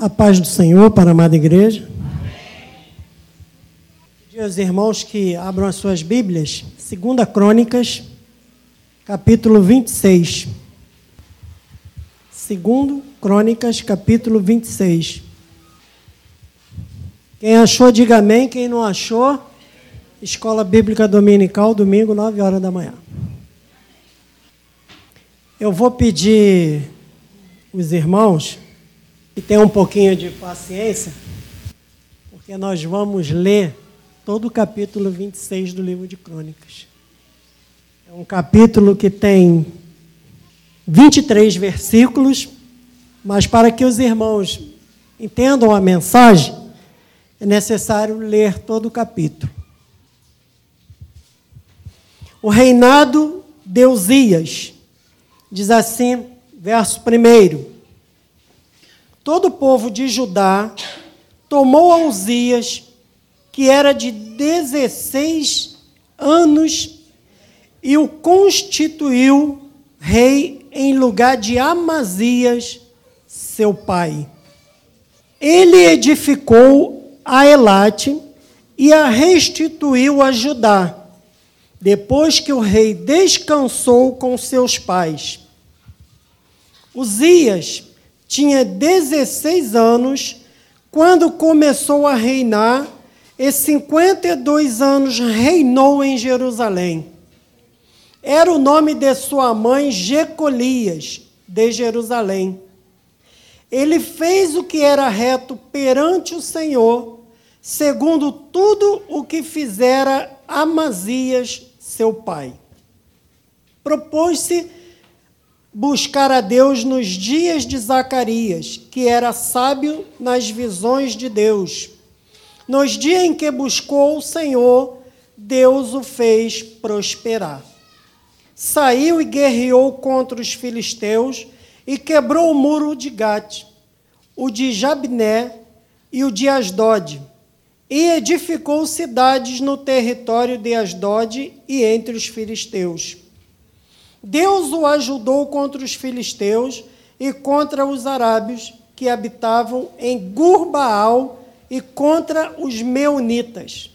A paz do Senhor para a amada igreja. Pedir aos irmãos que abram as suas Bíblias, 2 Crônicas, capítulo 26. 2 Crônicas, capítulo 26. Quem achou, diga amém. Quem não achou, Escola Bíblica Dominical, domingo, 9 horas da manhã. Eu vou pedir os irmãos que tenham um pouquinho de paciência, porque nós vamos ler todo o capítulo 26 do livro de Crônicas. É um capítulo que tem 23 versículos, mas para que os irmãos entendam a mensagem, é necessário ler todo o capítulo. O reinado de Uzias, diz assim, verso 1. Todo o povo de Judá tomou a Uzias, que era de 16 anos, e o constituiu rei em lugar de Amazias, seu pai. Ele edificou a Elate e a restituiu a Judá, depois que o rei descansou com seus pais. Uzias tinha 16 anos quando começou a reinar, e 52 anos reinou em Jerusalém. Era o nome de sua mãe Jecolias, de Jerusalém. Ele fez o que era reto perante o Senhor, segundo tudo o que fizera Amazias, seu pai. Propôs-se buscar a Deus nos dias de Zacarias, que era sábio nas visões de Deus. Nos dias em que buscou o Senhor, Deus o fez prosperar. Saiu e guerreou contra os filisteus e quebrou o muro de Gate, o de Jabné e o de Asdod, e edificou cidades no território de Asdod e entre os filisteus. Deus o ajudou contra os filisteus e contra os arábios que habitavam em Gurbaal e contra os meunitas.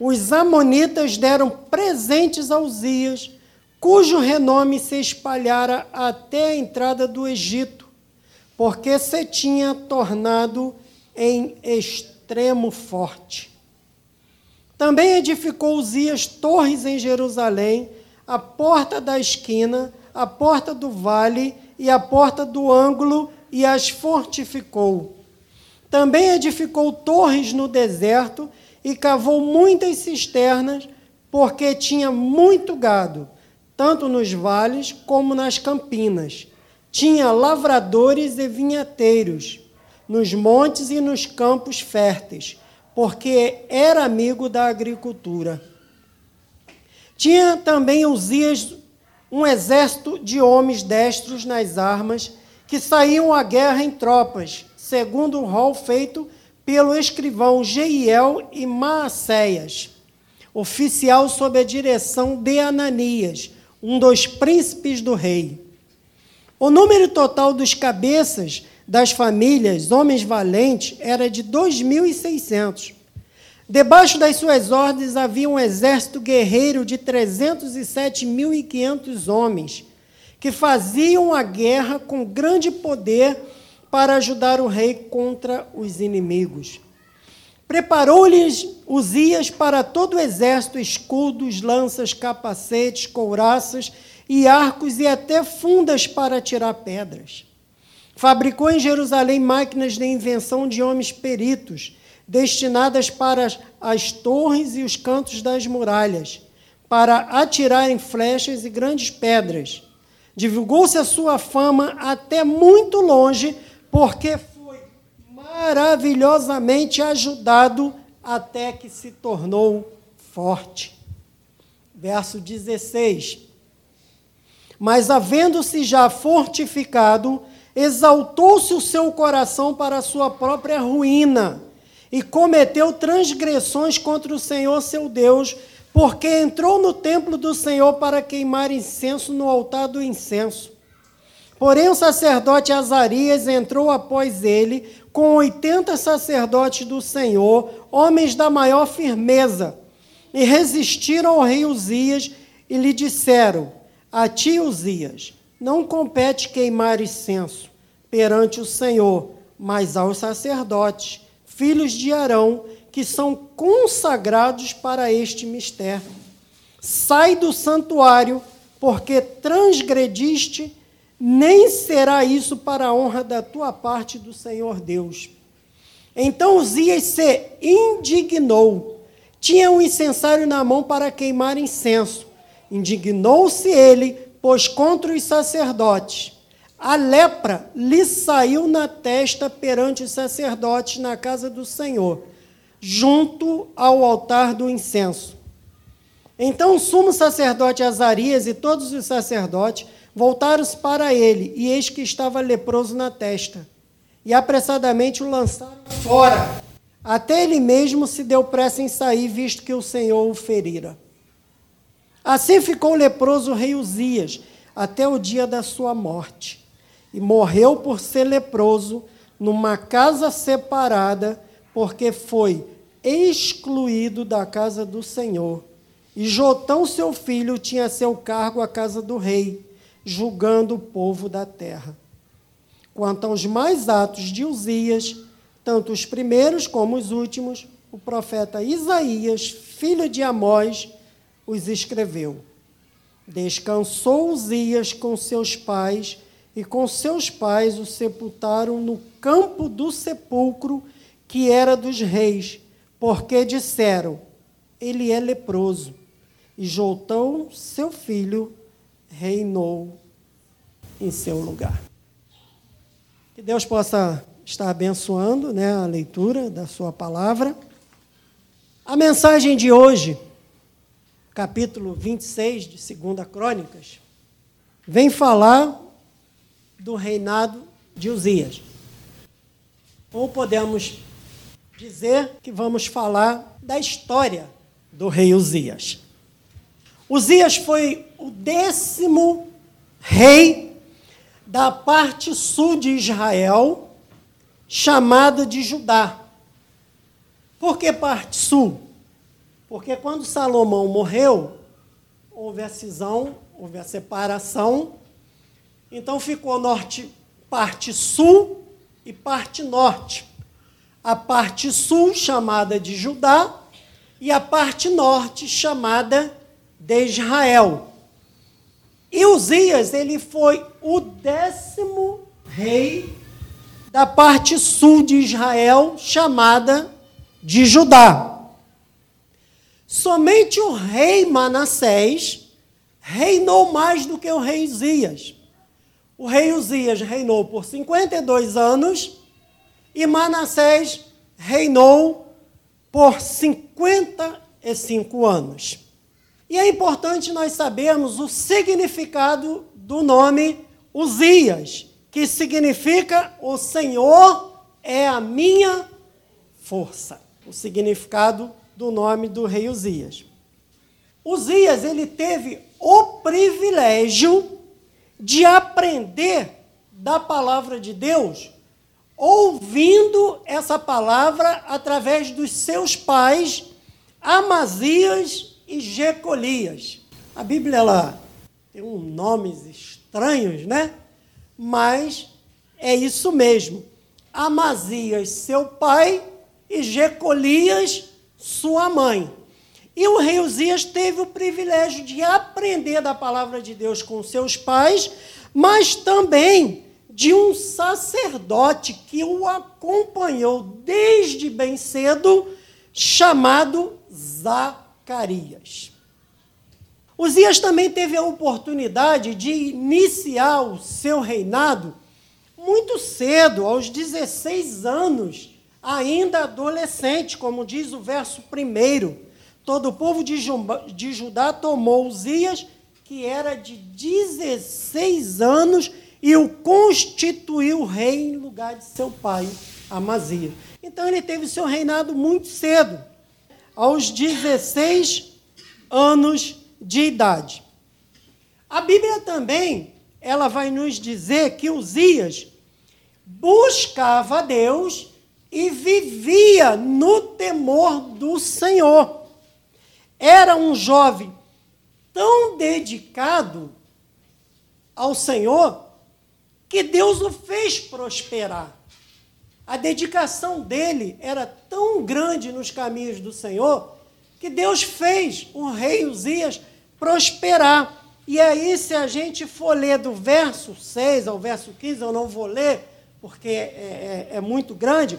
Os amonitas deram presentes a Uzias, cujo renome se espalhara até a entrada do Egito, porque se tinha tornado em extremo forte. Também edificou Uzias torres em Jerusalém, a porta da esquina, a porta do vale e a porta do ângulo e as fortificou. Também edificou torres no deserto e cavou muitas cisternas, porque tinha muito gado, tanto nos vales como nas campinas. Tinha lavradores e vinhateiros, nos montes e nos campos férteis, porque era amigo da agricultura. Tinha também Uzias um exército de homens destros nas armas, que saíam à guerra em tropas, segundo o rol feito pelo escrivão Jeiel e Maacéias, oficial sob a direção de Ananias, um dos príncipes do rei. O número total dos cabeças das famílias, homens valentes, era de 2.600. Debaixo das suas ordens havia um exército guerreiro de 307.500 homens, que faziam a guerra com grande poder para ajudar o rei contra os inimigos. Preparou-lhes Uzias para todo o exército escudos, lanças, capacetes, couraças e arcos e até fundas para tirar pedras. Fabricou em Jerusalém máquinas de invenção de homens peritos destinadas para as torres e os cantos das muralhas, para atirarem flechas e grandes pedras. Divulgou-se a sua fama até muito longe, porque foi maravilhosamente ajudado até que se tornou forte. Verso 16. Mas havendo-se já fortificado, exaltou-se o seu coração para a sua própria ruína e cometeu transgressões contra o Senhor seu Deus, porque entrou no templo do Senhor para queimar incenso no altar do incenso. Porém, o sacerdote Azarias entrou após ele com oitenta sacerdotes do Senhor, homens da maior firmeza, e resistiram ao rei Uzias e lhe disseram: A ti, Uzias, não compete queimar incenso perante o Senhor, mas aos sacerdotes, filhos de Arão, que são consagrados para este mistério. Sai do santuário, porque transgrediste, nem será isso para a honra da tua parte do Senhor Deus. Então Uzias se indignou. Tinha um incensário na mão para queimar incenso. Indignou-se ele, pois contra os sacerdotes a lepra lhe saiu na testa perante os sacerdotes na casa do Senhor, junto ao altar do incenso. Então o sumo sacerdote Azarias e todos os sacerdotes voltaram-se para ele, e eis que estava leproso na testa. E apressadamente o lançaram fora. Até ele mesmo se deu pressa em sair, visto que o Senhor o ferira. Assim ficou o leproso rei Uzias, até o dia da sua morte e morreu por ser leproso numa casa separada, porque foi excluído da casa do Senhor. E Jotão, seu filho, tinha seu cargo a casa do rei, julgando o povo da terra. Quanto aos mais atos de Uzias, tanto os primeiros como os últimos, o profeta Isaías, filho de Amós, os escreveu. Descansou Uzias com seus pais e com seus pais o sepultaram no campo do sepulcro que era dos reis, porque disseram: Ele é leproso. E Jotão, seu filho, reinou em seu lugar. Que Deus possa estar abençoando né, a leitura da sua palavra. A mensagem de hoje, capítulo 26 de 2 Crônicas, vem falar do reinado de Uzias. Ou podemos dizer que vamos falar da história do rei Uzias. Uzias foi o décimo rei da parte sul de Israel, chamada de Judá. Por que parte sul? Porque quando Salomão morreu, houve a cisão, houve a separação então ficou norte, parte sul e parte norte. A parte sul chamada de Judá e a parte norte chamada de Israel. E Uzias, ele foi o décimo rei da parte sul de Israel, chamada de Judá. Somente o rei Manassés reinou mais do que o rei Uzias. O rei Uzias reinou por 52 anos e Manassés reinou por 55 anos. E é importante nós sabermos o significado do nome Uzias, que significa o Senhor é a minha força. O significado do nome do rei Uzias. Uzias, ele teve o privilégio de aprender da palavra de Deus, ouvindo essa palavra através dos seus pais, Amazias e Jecolias. A Bíblia ela tem um nomes estranhos, né? Mas é isso mesmo. Amazias, seu pai, e Jecolias, sua mãe. E o rei Uzias teve o privilégio de aprender da palavra de Deus com seus pais, mas também de um sacerdote que o acompanhou desde bem cedo, chamado Zacarias. Uzias também teve a oportunidade de iniciar o seu reinado muito cedo, aos 16 anos, ainda adolescente, como diz o verso primeiro. Todo o povo de Judá tomou Uzias, que era de 16 anos, e o constituiu rei em lugar de seu pai, Amazias. Então ele teve seu reinado muito cedo, aos 16 anos de idade. A Bíblia também ela vai nos dizer que Uzias buscava a Deus e vivia no temor do Senhor. Era um jovem tão dedicado ao Senhor que Deus o fez prosperar. A dedicação dele era tão grande nos caminhos do Senhor que Deus fez o rei Uzias prosperar. E aí, se a gente for ler do verso 6 ao verso 15, eu não vou ler, porque é, é, é muito grande,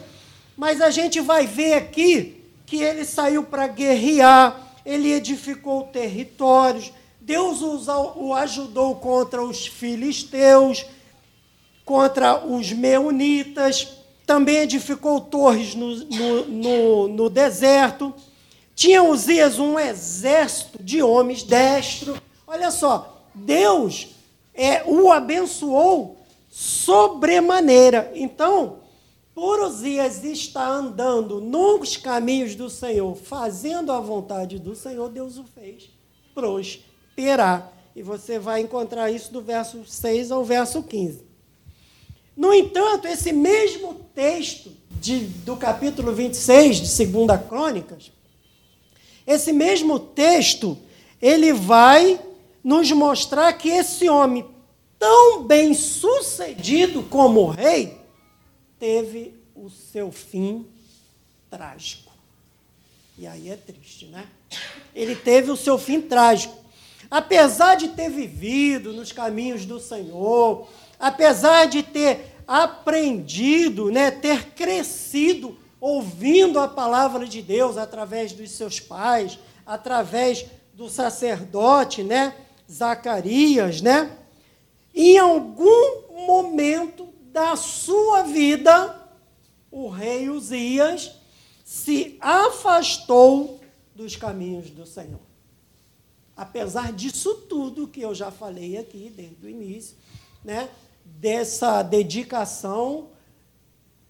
mas a gente vai ver aqui que ele saiu para guerrear, ele edificou territórios, Deus o ajudou contra os filisteus, contra os meunitas, também edificou torres no, no, no, no deserto. Tinha Uzias um exército de homens destro. Olha só, Deus é, o abençoou sobremaneira. Então, por Uzias estar andando nos caminhos do Senhor, fazendo a vontade do Senhor, Deus o fez prosperar. E você vai encontrar isso do verso 6 ao verso 15. No entanto, esse mesmo texto de, do capítulo 26 de 2 Crônicas, esse mesmo texto, ele vai nos mostrar que esse homem, tão bem sucedido como rei, teve o seu fim trágico. E aí é triste, né? Ele teve o seu fim trágico. Apesar de ter vivido nos caminhos do Senhor, apesar de ter aprendido, né, ter crescido ouvindo a palavra de Deus através dos seus pais, através do sacerdote, né, Zacarias, né? Em algum momento da sua vida, o rei Uzias se afastou dos caminhos do Senhor. Apesar disso tudo que eu já falei aqui desde o início, né? dessa dedicação,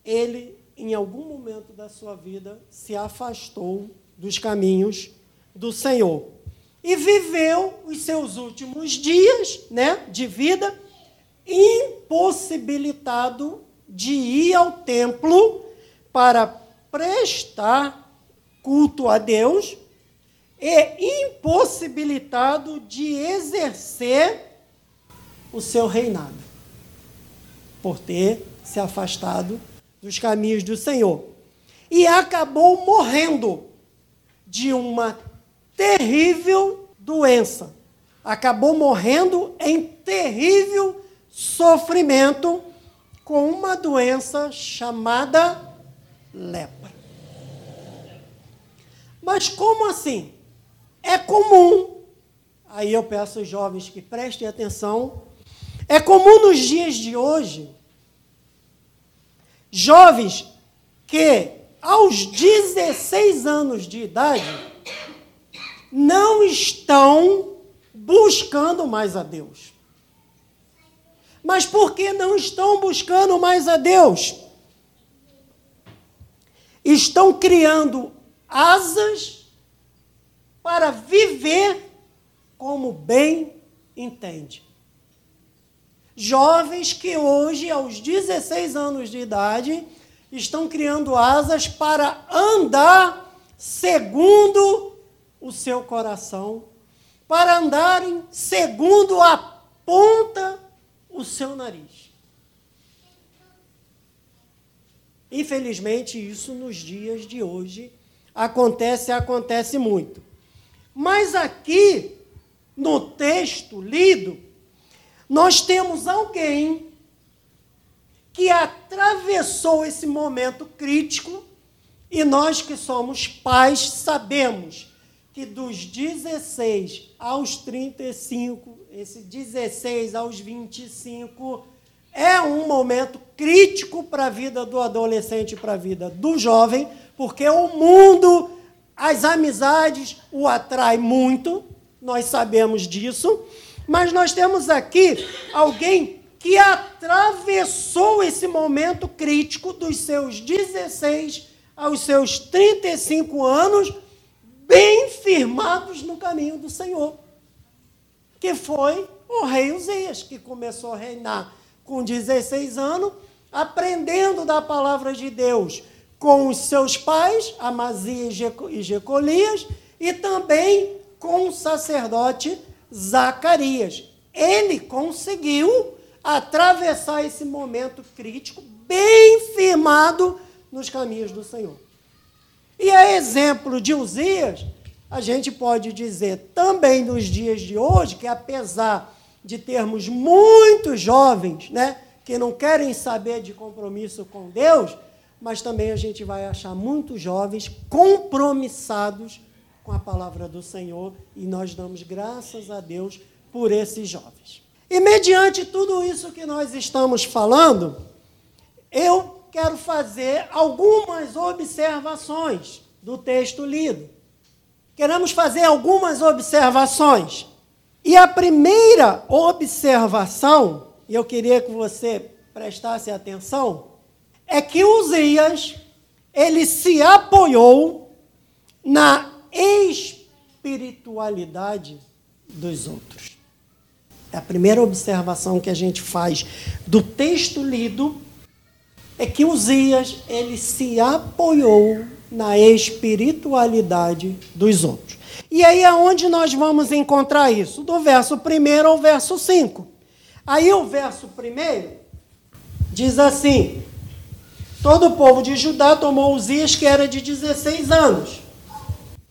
ele, em algum momento da sua vida, se afastou dos caminhos do Senhor. E viveu os seus últimos dias né, de vida impossibilitado de ir ao templo para prestar culto a Deus e impossibilitado de exercer o seu reinado por ter se afastado dos caminhos do Senhor. E acabou morrendo de uma terrível doença. Acabou morrendo em terrível sofrimento com uma doença chamada lepra. Mas como assim? É comum, aí eu peço aos jovens que prestem atenção, é comum nos dias de hoje jovens que, aos 16 anos de idade, não estão buscando mais a Deus. Mas por que não estão buscando mais a Deus? Estão criando asas para viver como bem entende jovens que hoje, aos 16 anos de idade, estão criando asas para andar segundo o seu coração, para andarem segundo aponta o seu nariz. Infelizmente, isso nos dias de hoje acontece, acontece muito. Mas aqui, no texto lido, nós temos alguém que atravessou esse momento crítico e nós que somos pais sabemos que dos 16 aos 35, esse 16 aos 25 é um momento crítico para a vida do adolescente para a vida do jovem, porque o mundo, as amizades o atrai muito, nós sabemos disso. Mas nós temos aqui alguém que atravessou esse momento crítico dos seus 16 aos seus 35 anos, bem firmados no caminho do Senhor, que foi O rei Uzias, que começou a reinar com 16 anos, aprendendo da palavra de Deus com os seus pais, Amazias e Jecolias, e também com o sacerdote Zacarias. Ele conseguiu atravessar esse momento crítico bem firmado nos caminhos do Senhor. E a exemplo de Uzias, a gente pode dizer também nos dias de hoje que apesar de termos muitos jovens, né, que não querem saber de compromisso com Deus, mas também a gente vai achar muitos jovens compromissados com a palavra do Senhor e nós damos graças a Deus por esses jovens. E mediante tudo isso que nós estamos falando, eu quero fazer algumas observações do texto lido. Queremos fazer algumas observações. E a primeira observação, e eu queria que você prestasse atenção, é que Uzias ele se apoiou na espiritualidade dos outros. É a primeira observação que a gente faz do texto lido é que Uzias ele se apoiou na espiritualidade dos outros. E aí aonde nós vamos encontrar isso? Do verso 1 ao verso 5. Aí o verso 1 diz assim: Todo o povo de Judá tomou Uzias, que era de 16 anos.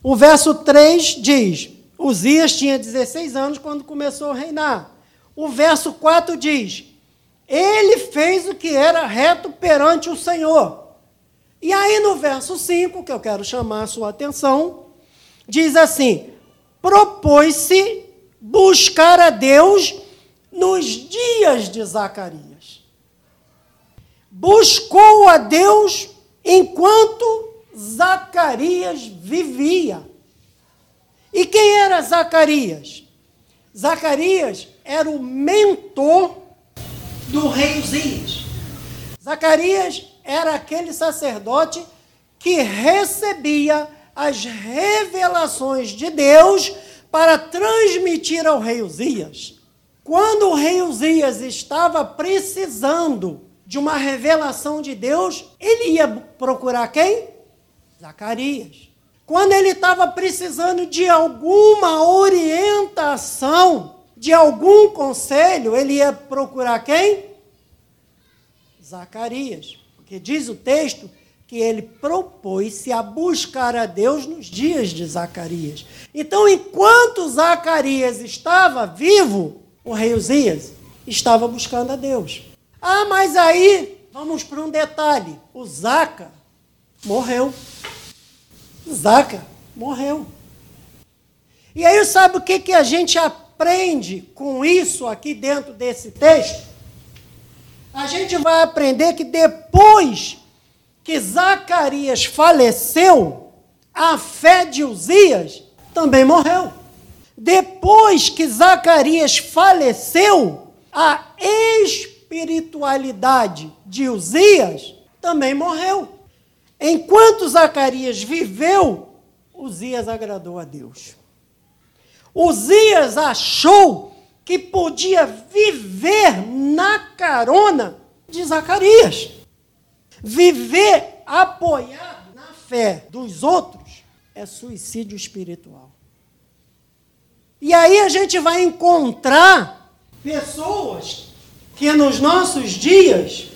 O verso 3 diz: Uzias tinha 16 anos quando começou a reinar. O verso 4 diz: Ele fez o que era reto perante o Senhor. E aí no verso 5, que eu quero chamar a sua atenção, diz assim: Propôs-se buscar a Deus nos dias de Zacarias buscou a Deus enquanto Zacarias vivia. E quem era Zacarias? Zacarias era o mentor do rei Uzias. Zacarias era aquele sacerdote que recebia as revelações de Deus para transmitir ao rei Uzias. Quando o rei Uzias estava precisando de uma revelação de Deus, ele ia procurar quem? Zacarias. Quando ele estava precisando de alguma orientação, de algum conselho, ele ia procurar quem? Zacarias. Porque diz o texto que ele propôs-se a buscar a Deus nos dias de Zacarias. Então, enquanto Zacarias estava vivo, o rei Uzias estava buscando a Deus. Ah, mas aí, vamos para um detalhe: o Zaca morreu. Zaca morreu. E aí, sabe o que, que a gente aprende com isso aqui dentro desse texto? A gente vai aprender que depois que Zacarias faleceu, a fé de Uzias também morreu. Depois que Zacarias faleceu, a espiritualidade de Uzias também morreu. Enquanto Zacarias viveu, Uzias agradou a Deus. Uzias achou que podia viver na carona de Zacarias. Viver apoiado na fé dos outros é suicídio espiritual. E aí a gente vai encontrar pessoas que nos nossos dias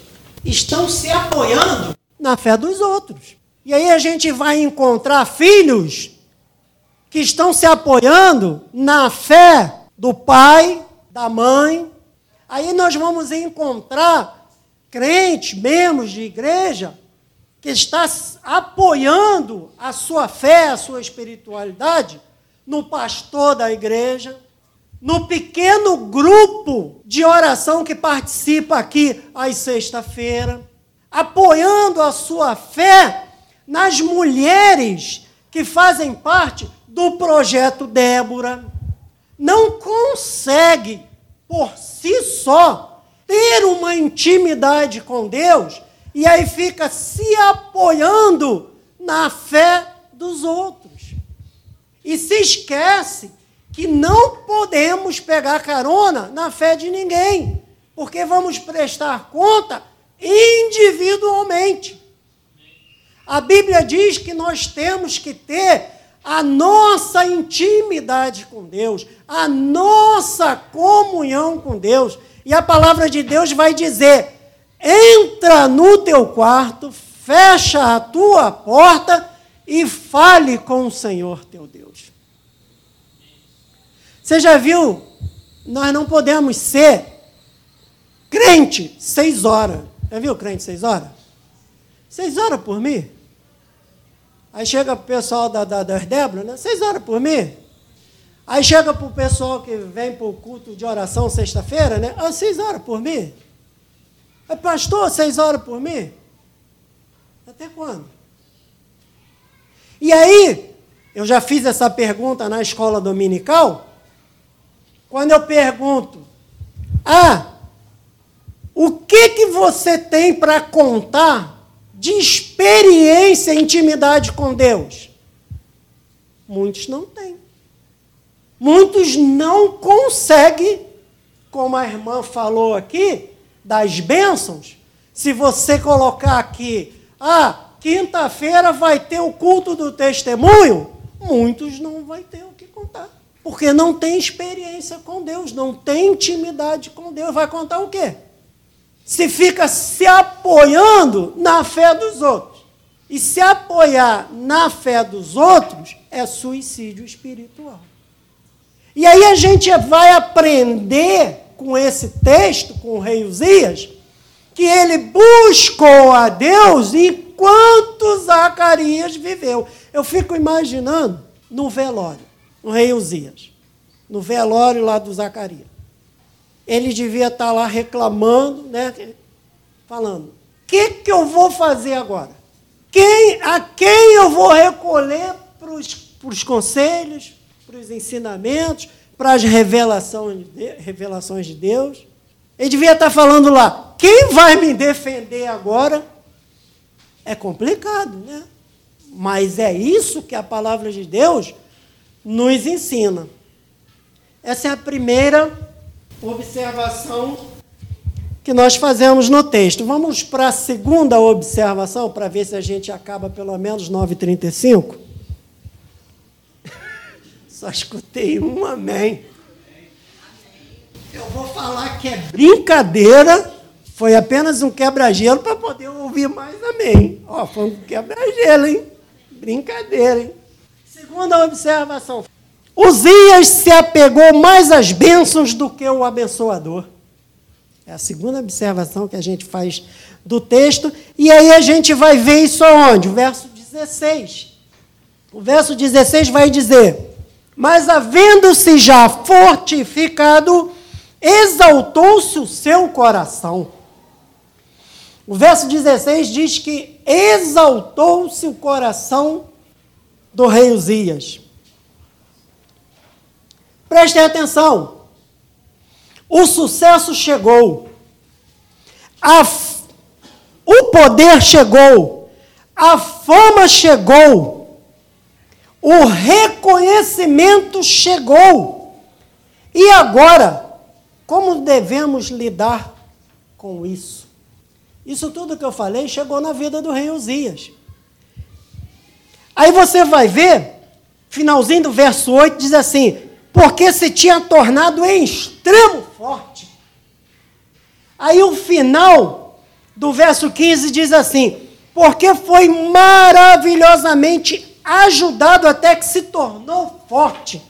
estão se apoiando na fé dos outros. E aí a gente vai encontrar filhos que estão se apoiando na fé do pai, da mãe. Aí nós vamos encontrar crentes, membros de igreja, que está apoiando a sua fé, a sua espiritualidade no pastor da igreja, no pequeno grupo de oração que participa aqui às sexta-feira, apoiando a sua fé nas mulheres que fazem parte do projeto Débora, não consegue por si só ter uma intimidade com Deus e aí fica se apoiando na fé dos outros. E se esquece que não podemos pegar carona na fé de ninguém, porque vamos prestar conta individualmente. A Bíblia diz que nós temos que ter a nossa intimidade com Deus, a nossa comunhão com Deus. E a palavra de Deus vai dizer: entra no teu quarto, fecha a tua porta e fale com o Senhor teu Deus. Você já viu? Nós não podemos ser crente seis horas. Já viu crente seis horas? Seis horas por mim? Aí chega o pessoal da, da, das Débora, né? Seis horas por mim? Aí chega para o pessoal que vem para o culto de oração sexta-feira, né? Ah, seis horas por mim? Aí, pastor, seis horas por mim? Até quando? E aí, eu já fiz essa pergunta na escola dominical. Quando eu pergunto, ah, o que que você tem para contar de experiência e intimidade com Deus? Muitos não têm. Muitos não conseguem, como a irmã falou aqui, das bênçãos. Se você colocar aqui, ah, quinta-feira vai ter o culto do testemunho, muitos não vai ter o que contar. Porque não tem experiência com Deus, não tem intimidade com Deus. Vai contar o quê? Se fica se apoiando na fé dos outros. E se apoiar na fé dos outros é suicídio espiritual. E aí a gente vai aprender com esse texto, com o rei Uzias, que ele buscou a Deus enquanto Zacarias viveu. Eu fico imaginando no velório, no rei Uzias, no velório lá do Zacarias. Ele devia estar lá reclamando, né, falando: o que, que eu vou fazer agora? Quem, a quem eu vou recolher para os conselhos, para os ensinamentos, para as revelações revelações de Deus. Ele devia estar falando lá: quem vai me defender agora? É complicado, né? Mas é isso que a palavra de Deus nos ensina. Essa é a primeira observação que nós fazemos no texto. Vamos para a segunda observação, para ver se a gente acaba pelo menos 9h35. Só escutei um amém. Eu vou falar que é brincadeira, foi apenas um quebra-gelo para poder ouvir mais amém. Ó, foi um quebra-gelo, hein? Brincadeira, hein? Segunda observação. Uzias se apegou mais às bênçãos do que o abençoador. É a segunda observação que a gente faz do texto. E aí a gente vai ver isso aonde? O verso 16. O verso 16 vai dizer: mas havendo-se já fortificado, exaltou-se o seu coração. O verso 16 diz que exaltou-se o coração do rei Uzias. Prestem atenção. O sucesso chegou. A, o poder chegou. A fama chegou o reconhecimento chegou. E agora, como devemos lidar com isso? Isso tudo que eu falei chegou na vida do rei Uzias. Aí você vai ver, finalzinho do verso 8 diz assim: porque se tinha tornado em extremo forte. Aí o final do verso 15 diz assim: porque foi maravilhosamente ajudado até que se tornou forte.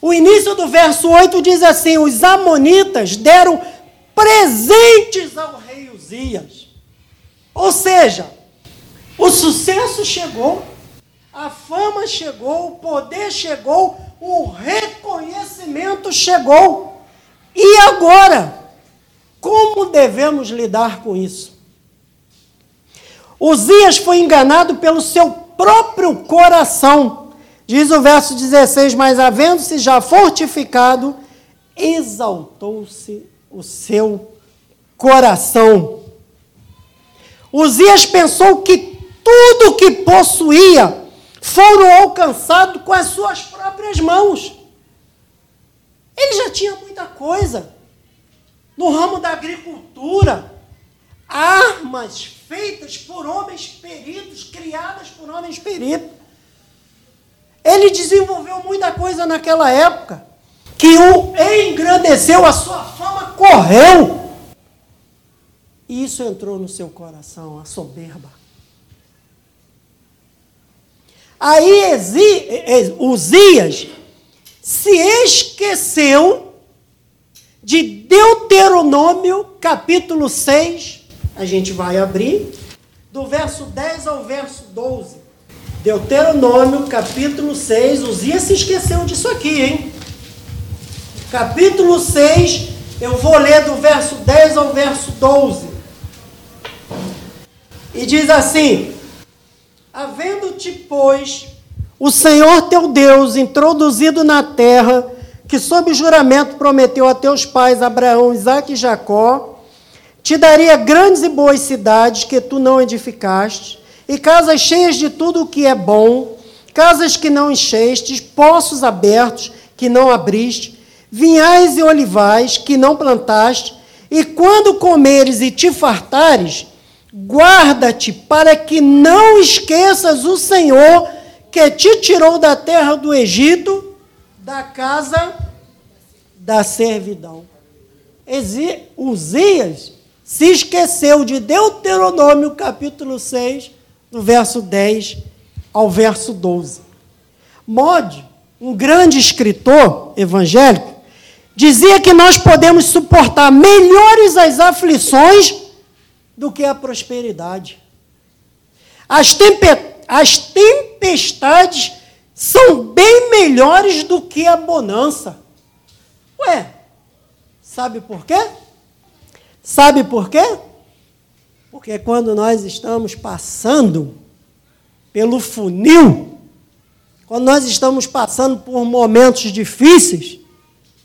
O início do verso 8 diz assim: Os Amonitas deram presentes ao rei Uzias. Ou seja, o sucesso chegou, a fama chegou, o poder chegou, o reconhecimento chegou. E agora? Como devemos lidar com isso? Uzias foi enganado pelo seu próprio coração. Diz o verso 16: Mas havendo-se já fortificado, exaltou-se o seu coração. Uzias pensou que tudo que possuía foram alcançado com as suas próprias mãos. Ele já tinha muita coisa. No ramo da agricultura, armas feitas por homens peritos, criadas por homens peritos. Ele desenvolveu muita coisa naquela época que o engrandeceu, a sua fama correu. E isso entrou no seu coração, a soberba. Aí Uzias se esqueceu de Deuteronômio, capítulo 6. A gente vai abrir, do verso 10 ao verso 12. Deuteronômio, capítulo 6. Uzias se esqueceu disso aqui, hein? Capítulo 6, eu vou ler do verso 10 ao verso 12. E diz assim: Havendo-te, pois, o Senhor teu Deus introduzido na terra, que sob juramento prometeu a teus pais Abraão, Isaque e Jacó, te daria grandes e boas cidades que tu não edificaste, e casas cheias de tudo o que é bom, casas que não enchestes, poços abertos que não abriste, vinhais e olivais que não plantaste, e quando comeres e te fartares, Guarda-te para que não esqueças o Senhor que te tirou da terra do Egito, da casa da servidão. Uzias se esqueceu de Deuteronômio capítulo 6, do verso 10 ao verso 12. Mode, um grande escritor evangélico, dizia que nós podemos suportar melhores as aflições do que a prosperidade. As, tempe as tempestades são bem melhores do que a bonança. Ué, sabe por quê? Sabe por quê? Porque quando nós estamos passando pelo funil, quando nós estamos passando por momentos difíceis,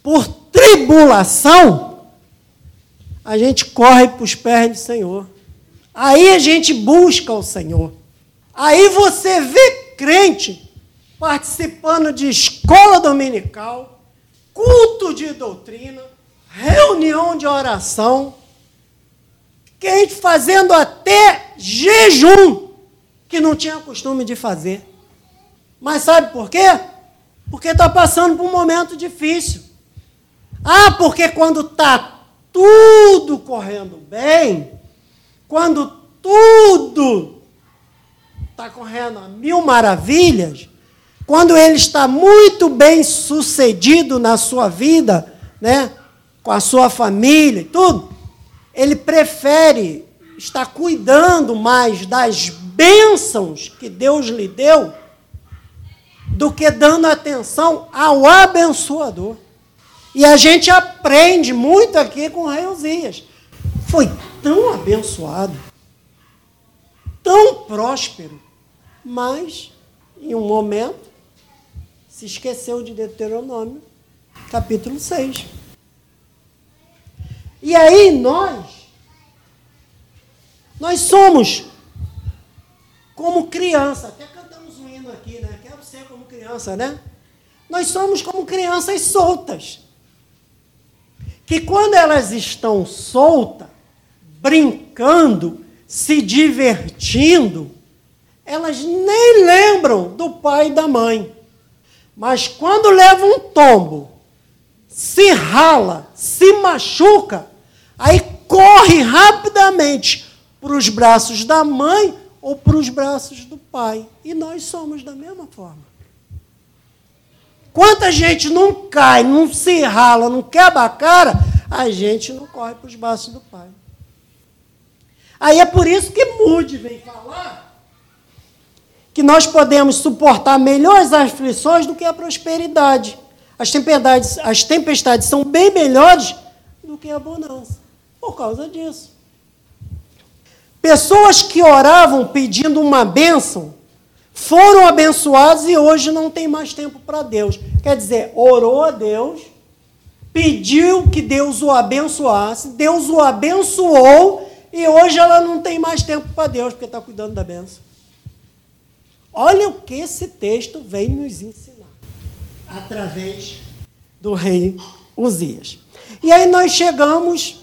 por tribulação, a gente corre para os pés do Senhor. Aí a gente busca o Senhor. Aí você vê crente participando de escola dominical, culto de doutrina, reunião de oração, crente fazendo até jejum, que não tinha costume de fazer. Mas sabe por quê? Porque está passando por um momento difícil. Ah, porque quando está tudo correndo bem, quando tudo está correndo a mil maravilhas, quando ele está muito bem sucedido na sua vida, né, com a sua família e tudo, ele prefere estar cuidando mais das bênçãos que Deus lhe deu do que dando atenção ao abençoador. E a gente aprende muito aqui com o rei Uzias. Foi tão abençoado, tão próspero, mas em um momento se esqueceu de Deuteronômio, capítulo 6. E aí nós, nós somos como criança, até cantamos um hino aqui, né? Quero ser como criança, né? Nós somos como crianças soltas que quando elas estão soltas, brincando, se divertindo, elas nem lembram do pai e da mãe. Mas quando leva um tombo, se rala, se machuca, aí corre rapidamente para os braços da mãe ou para os braços do pai. E nós somos da mesma forma. Quanta gente não cai, não se rala, não quebra a cara, a gente não corre para os braços do Pai. Aí é por isso que Mude vem falar que nós podemos suportar melhor as aflições do que a prosperidade. As tempestades, as tempestades são bem melhores do que a bonança. Por causa disso. Pessoas que oravam pedindo uma bênção foram abençoados e hoje não tem mais tempo para Deus. Quer dizer, orou a Deus, pediu que Deus o abençoasse, Deus o abençoou e hoje ela não tem mais tempo para Deus porque está cuidando da benção. Olha o que esse texto vem nos ensinar. através do rei Uzias. E aí nós chegamos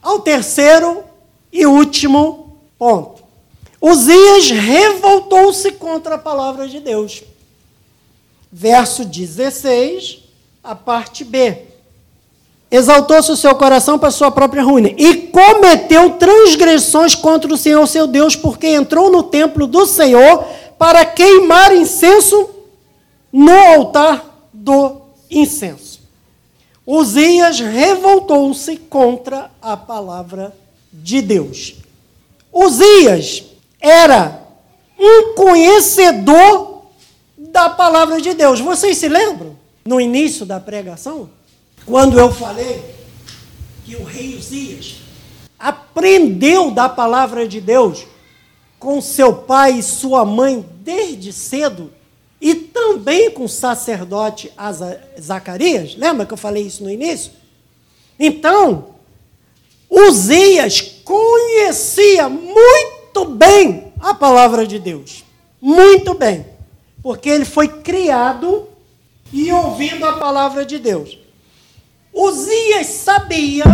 ao terceiro e último ponto. Uzias revoltou-se contra a palavra de Deus. Verso 16, a parte B. Exaltou-se o seu coração para sua própria ruína e cometeu transgressões contra o Senhor seu Deus, porque entrou no templo do Senhor para queimar incenso no altar do incenso. Uzias revoltou-se contra a palavra de Deus. Uzias era um conhecedor da palavra de Deus. Vocês se lembram? No início da pregação, quando eu falei que o rei Uzias aprendeu da palavra de Deus com seu pai e sua mãe desde cedo, e também com o sacerdote Zacarias, lembra que eu falei isso no início? Então, Uzias conhecia muito bem a palavra de Deus. Muito bem. Porque ele foi criado e ouvindo a palavra de Deus. Uzias sabia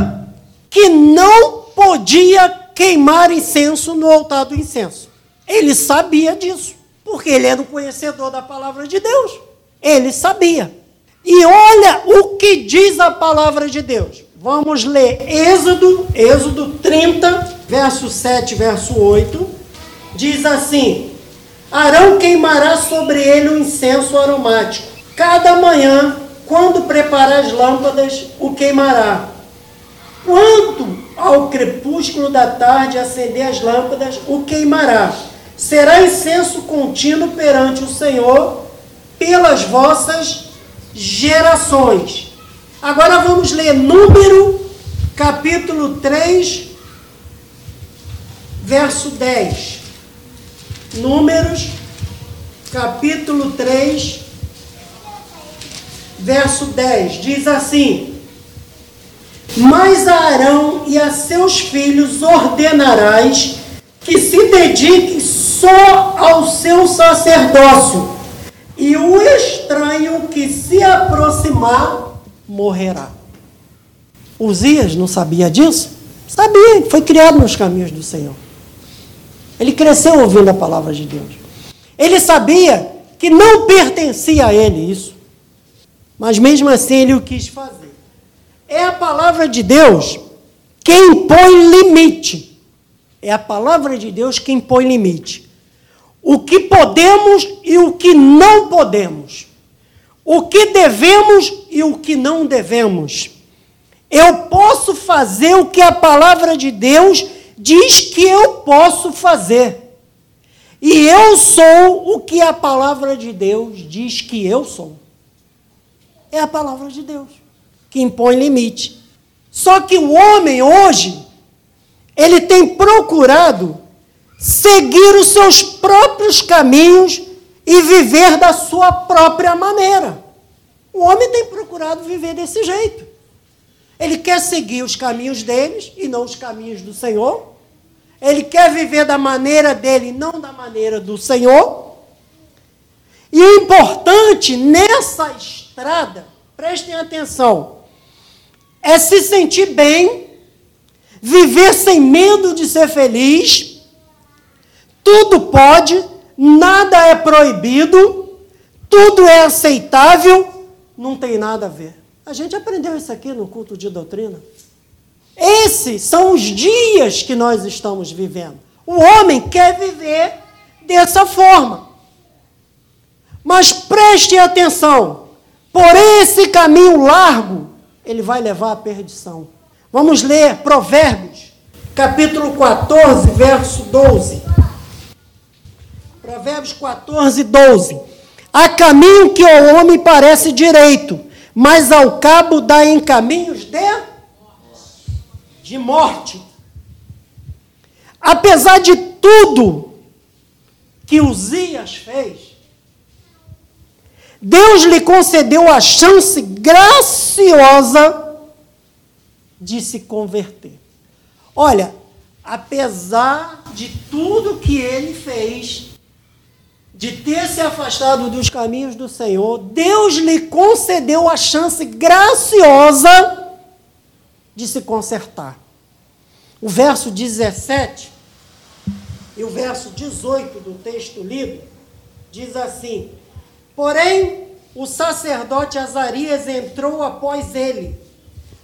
que não podia queimar incenso no altar do incenso. Ele sabia disso. Porque ele era um conhecedor da palavra de Deus. Ele sabia. E olha o que diz a palavra de Deus. Vamos ler Êxodo, Êxodo 30, verso 7, verso 8. Diz assim: Arão queimará sobre ele um incenso aromático. Cada manhã, quando preparar as lâmpadas, o queimará. Quando ao crepúsculo da tarde acender as lâmpadas, o queimará será incenso contínuo perante o Senhor pelas vossas gerações. Agora vamos ler Número, capítulo 3, verso 10. Números, capítulo 3, verso 10. Diz assim: Mas a Arão e a seus filhos ordenarás que se dediquem só ao seu sacerdócio, e o estranho que se aproximar morrerá. Uzias não sabia disso? Sabia, foi criado nos caminhos do Senhor. Ele cresceu ouvindo a palavra de Deus. Ele sabia que não pertencia a ele isso. Mas mesmo assim ele o quis fazer. É a palavra de Deus quem põe limite. É a palavra de Deus quem põe limite o que podemos e o que não podemos, o que devemos e o que não devemos. Eu posso fazer o que a palavra de Deus diz que eu posso fazer. E eu sou o que a palavra de Deus diz que eu sou. É a palavra de Deus que impõe limite. Só que o homem hoje, ele tem procurado seguir os seus próprios caminhos e viver da sua própria maneira. O homem tem procurado viver desse jeito. Ele quer seguir os caminhos deles e não os caminhos do Senhor. Ele quer viver da maneira dele e não da maneira do Senhor. E o importante nessa estrada, prestem atenção, é se sentir bem, viver sem medo de ser feliz tudo pode, nada é proibido, tudo é aceitável, não tem nada a ver. A gente aprendeu isso aqui no culto de doutrina. Esses são os dias que nós estamos vivendo. O homem quer viver dessa forma. Mas preste atenção: por esse caminho largo, ele vai levar à perdição. Vamos ler Provérbios, capítulo 14, verso 12. Provérbios 14, 12. Há caminho que ao homem parece direito, mas ao cabo dá em caminhos de, de morte. Apesar de tudo que Uzias fez, Deus lhe concedeu a chance graciosa de se converter. Olha, apesar de tudo que ele fez, de ter se afastado dos caminhos do Senhor, Deus lhe concedeu a chance graciosa de se consertar. O verso 17 e o verso 18 do texto lido diz assim: Porém, o sacerdote Azarias entrou após ele,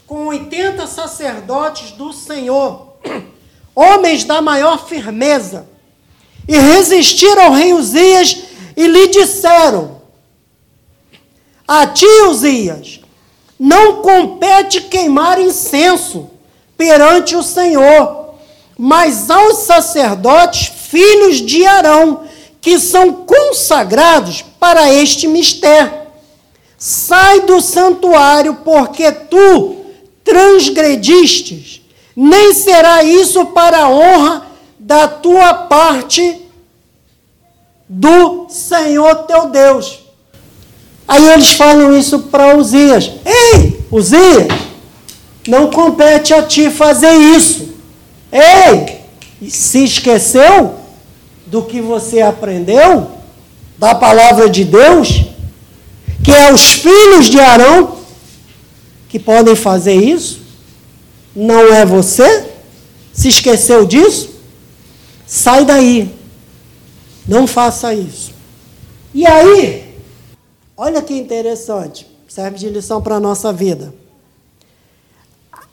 com 80 sacerdotes do Senhor, homens da maior firmeza, e resistiram ao rei Uzias e lhe disseram: A ti, Uzias, não compete queimar incenso perante o Senhor, mas aos sacerdotes, filhos de Arão, que são consagrados para este mistério. Sai do santuário, porque tu transgredistes, nem será isso para a honra da tua parte do Senhor teu Deus. Aí eles falam isso para Uzias. Ei, Uzias, não compete a ti fazer isso. Ei, se esqueceu do que você aprendeu da palavra de Deus? Que é os filhos de Arão que podem fazer isso? Não é você? Se esqueceu disso? Sai daí. Não faça isso. E aí, olha que interessante, serve de lição para a nossa vida.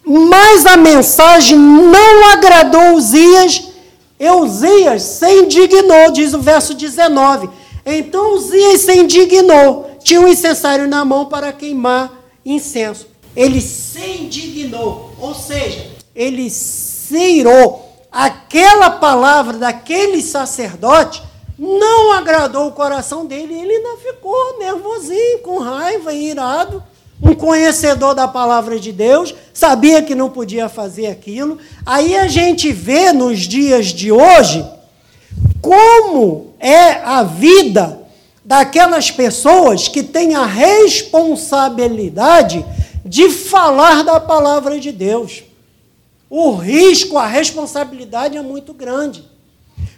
Mas a mensagem não agradou Uzias, e Uzias se indignou, diz o verso 19. Então Uzias se indignou, tinha um incensário na mão para queimar incenso. Ele se indignou, ou seja, ele se irou aquela palavra daquele sacerdote não agradou o coração dele, ele ainda ficou nervosinho, com raiva, irado. Um conhecedor da palavra de Deus, sabia que não podia fazer aquilo. Aí a gente vê nos dias de hoje como é a vida daquelas pessoas que têm a responsabilidade de falar da palavra de Deus. O risco, a responsabilidade é muito grande.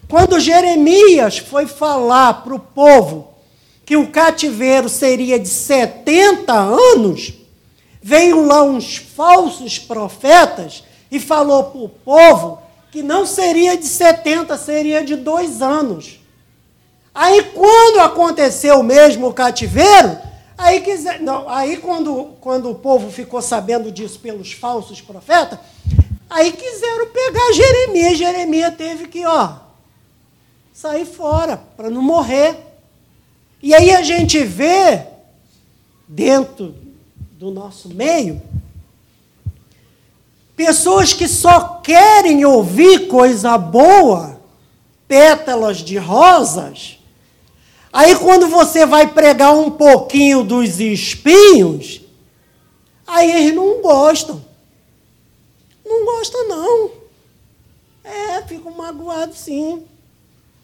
Quando Jeremias foi falar para o povo que o cativeiro seria de 70 anos, veio lá uns falsos profetas e falou para o povo que não seria de 70, seria de dois anos. Aí, quando aconteceu mesmo o cativeiro, aí, quiser, não, aí quando, quando o povo ficou sabendo disso pelos falsos profetas, Aí quiseram pegar Jeremias. Jeremias teve que, ó, sair fora para não morrer. E aí a gente vê dentro do nosso meio pessoas que só querem ouvir coisa boa, pétalas de rosas. Aí quando você vai pregar um pouquinho dos espinhos, aí eles não gostam. Não gosta, não. É, fica magoado sim.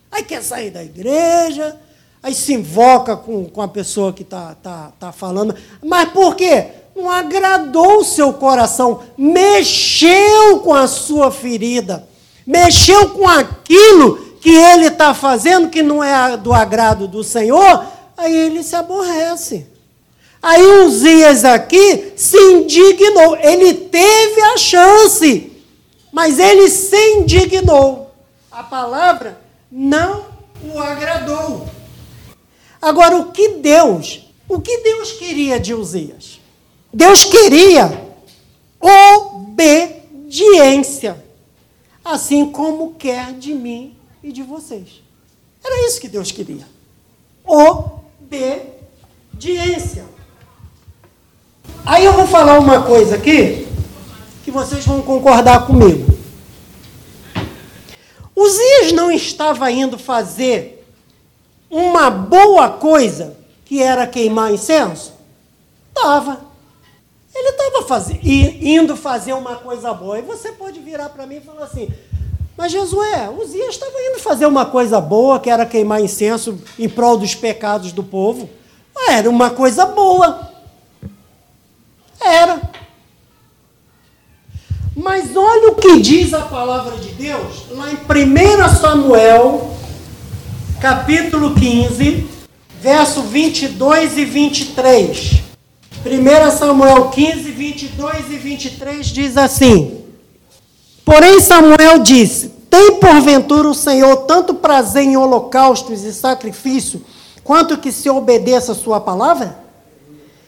Aí quer sair da igreja, aí se invoca com, com a pessoa que está tá, tá falando. Mas por quê? Não agradou o seu coração, mexeu com a sua ferida, mexeu com aquilo que ele está fazendo que não é do agrado do Senhor, aí ele se aborrece. Aí Uzias aqui se indignou. Ele teve a chance, mas ele se indignou. A palavra não o agradou. Agora, o que Deus, o que Deus queria de Uzias? Deus queria obediência, assim como quer de mim e de vocês. Era isso que Deus queria. Obediência. Aí eu vou falar uma coisa aqui que vocês vão concordar comigo. Uzias não estava indo fazer uma boa coisa, que era queimar incenso? Estava. Ele estava indo fazer uma coisa boa. E você pode virar para mim e falar assim: Mas Josué, Uzias estava indo fazer uma coisa boa, que era queimar incenso em prol dos pecados do povo. Era uma coisa boa. Era. Mas olha o que diz a palavra de Deus lá em 1 Samuel, capítulo 15, verso 22 e 23. 1 Samuel 15, 22 e 23 diz assim: Porém, Samuel disse: Tem porventura o Senhor tanto prazer em holocaustos e sacrifício, quanto que se obedeça a sua palavra?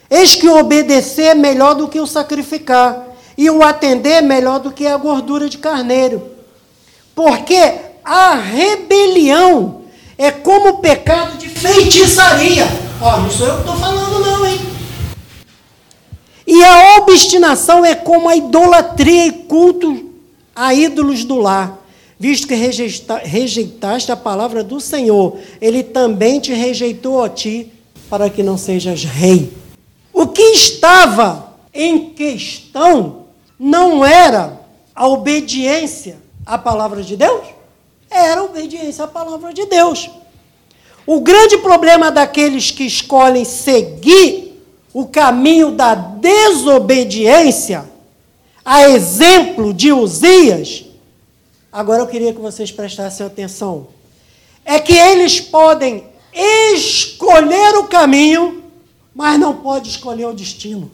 Eis que o obedecer é melhor do que o sacrificar, e o atender é melhor do que a gordura de carneiro. Porque a rebelião é como o pecado de feitiçaria. Ó, não sou eu que estou falando, não, hein? E a obstinação é como a idolatria e culto a ídolos do lar. Visto que rejeitaste a palavra do Senhor, ele também te rejeitou a ti, para que não sejas rei. O que estava em questão não era a obediência à palavra de Deus, era a obediência à palavra de Deus. O grande problema daqueles que escolhem seguir o caminho da desobediência, a exemplo de Uzias, agora eu queria que vocês prestassem atenção, é que eles podem escolher o caminho mas não pode escolher o destino.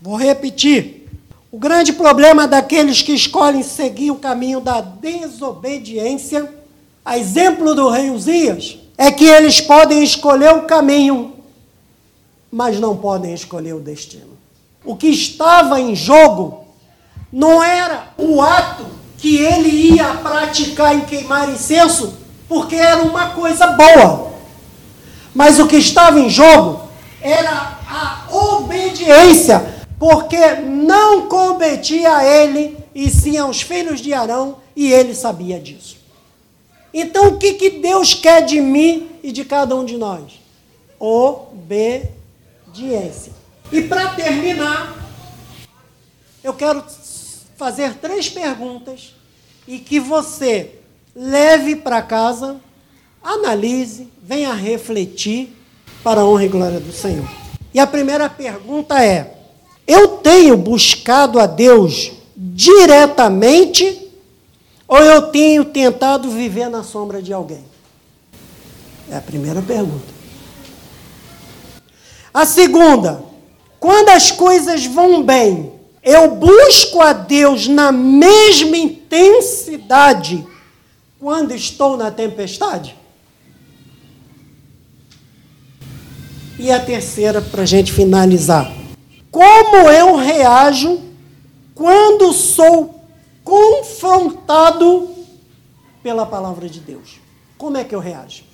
Vou repetir. O grande problema daqueles que escolhem seguir o caminho da desobediência, a exemplo do rei Uzias, é que eles podem escolher o caminho, mas não podem escolher o destino. O que estava em jogo não era o ato que ele ia praticar em queimar incenso, porque era uma coisa boa. Mas o que estava em jogo era a obediência, porque não competia a ele, e sim aos filhos de Arão, e ele sabia disso. Então, o que, que Deus quer de mim e de cada um de nós? Obediência. E para terminar, eu quero fazer três perguntas e que você leve para casa, analise, venha refletir para a honra e glória do Senhor. E a primeira pergunta é: eu tenho buscado a Deus diretamente ou eu tenho tentado viver na sombra de alguém? É a primeira pergunta. A segunda, quando as coisas vão bem, eu busco a Deus na mesma intensidade quando estou na tempestade? E a terceira, para a gente finalizar. Como eu reajo quando sou confrontado pela palavra de Deus? Como é que eu reajo?